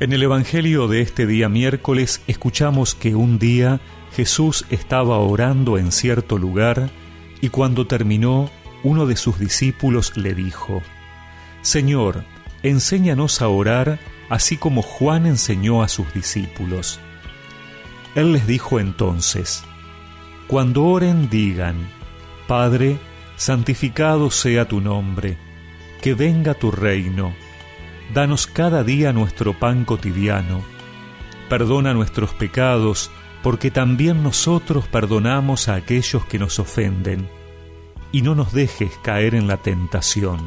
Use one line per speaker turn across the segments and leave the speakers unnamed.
En el Evangelio de este día miércoles escuchamos que un día Jesús estaba orando en cierto lugar y cuando terminó, uno de sus discípulos le dijo, Señor, enséñanos a orar así como Juan enseñó a sus discípulos. Él les dijo entonces, Cuando oren digan, Padre, santificado sea tu nombre, que venga tu reino Danos cada día nuestro pan cotidiano. Perdona nuestros pecados, porque también nosotros perdonamos a aquellos que nos ofenden. Y no nos dejes caer en la tentación.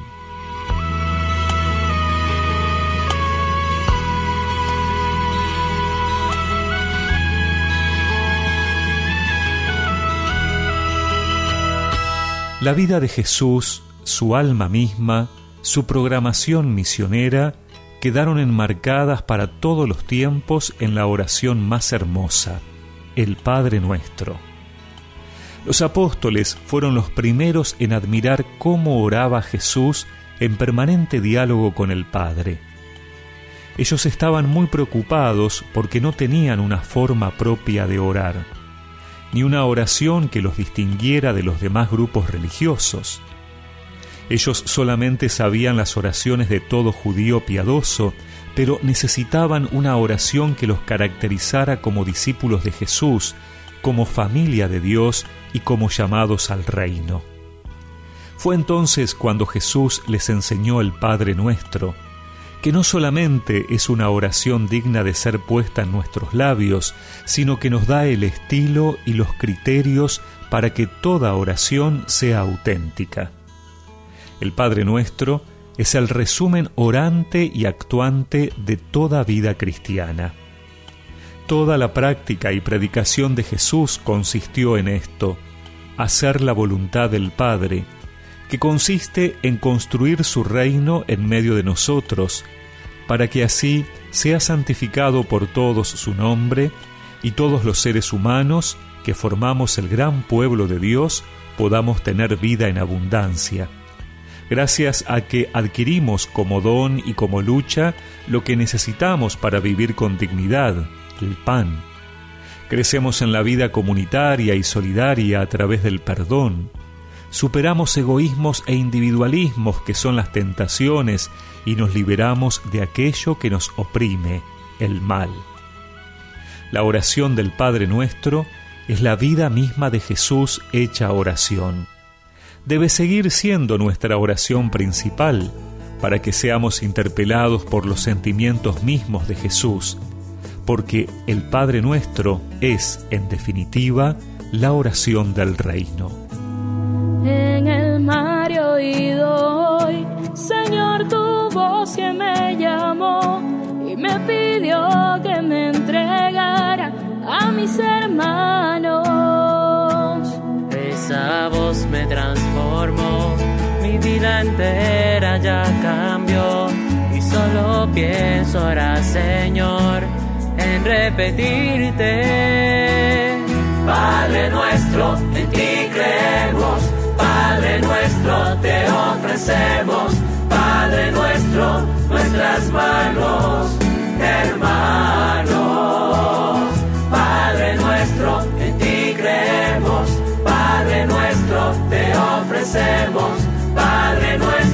La vida de Jesús, su alma misma, su programación misionera quedaron enmarcadas para todos los tiempos en la oración más hermosa, el Padre Nuestro. Los apóstoles fueron los primeros en admirar cómo oraba Jesús en permanente diálogo con el Padre. Ellos estaban muy preocupados porque no tenían una forma propia de orar, ni una oración que los distinguiera de los demás grupos religiosos. Ellos solamente sabían las oraciones de todo judío piadoso, pero necesitaban una oración que los caracterizara como discípulos de Jesús, como familia de Dios y como llamados al reino. Fue entonces cuando Jesús les enseñó el Padre nuestro, que no solamente es una oración digna de ser puesta en nuestros labios, sino que nos da el estilo y los criterios para que toda oración sea auténtica. El Padre Nuestro es el resumen orante y actuante de toda vida cristiana. Toda la práctica y predicación de Jesús consistió en esto, hacer la voluntad del Padre, que consiste en construir su reino en medio de nosotros, para que así sea santificado por todos su nombre, y todos los seres humanos que formamos el gran pueblo de Dios podamos tener vida en abundancia gracias a que adquirimos como don y como lucha lo que necesitamos para vivir con dignidad, el pan. Crecemos en la vida comunitaria y solidaria a través del perdón. Superamos egoísmos e individualismos que son las tentaciones y nos liberamos de aquello que nos oprime, el mal. La oración del Padre nuestro es la vida misma de Jesús hecha oración debe seguir siendo nuestra oración principal para que seamos interpelados por los sentimientos mismos de Jesús, porque el Padre nuestro es, en definitiva, la oración del reino.
En el mar he oído hoy, Señor, tu voz que me llamó y me pidió que me entregara a mis hermanos.
Esa voz me transformó, vida entera ya cambió. Y solo pienso ahora, Señor, en repetirte.
Padre nuestro, en ti creemos, Padre nuestro, te ofrecemos, Padre nuestro, nuestras manos, hermanos. Padre nuestro, en ti creemos, Padre nuestro, te ofrecemos,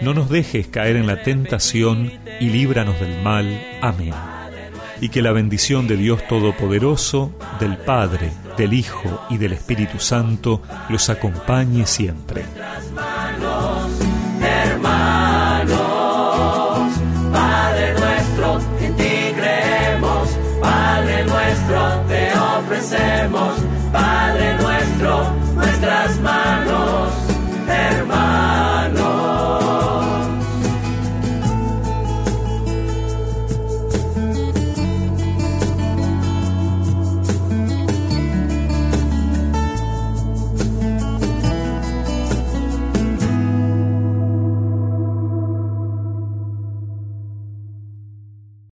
No nos dejes caer en la tentación y líbranos del mal. Amén. Y que la bendición de Dios Todopoderoso, del Padre, del Hijo y del Espíritu Santo los acompañe siempre.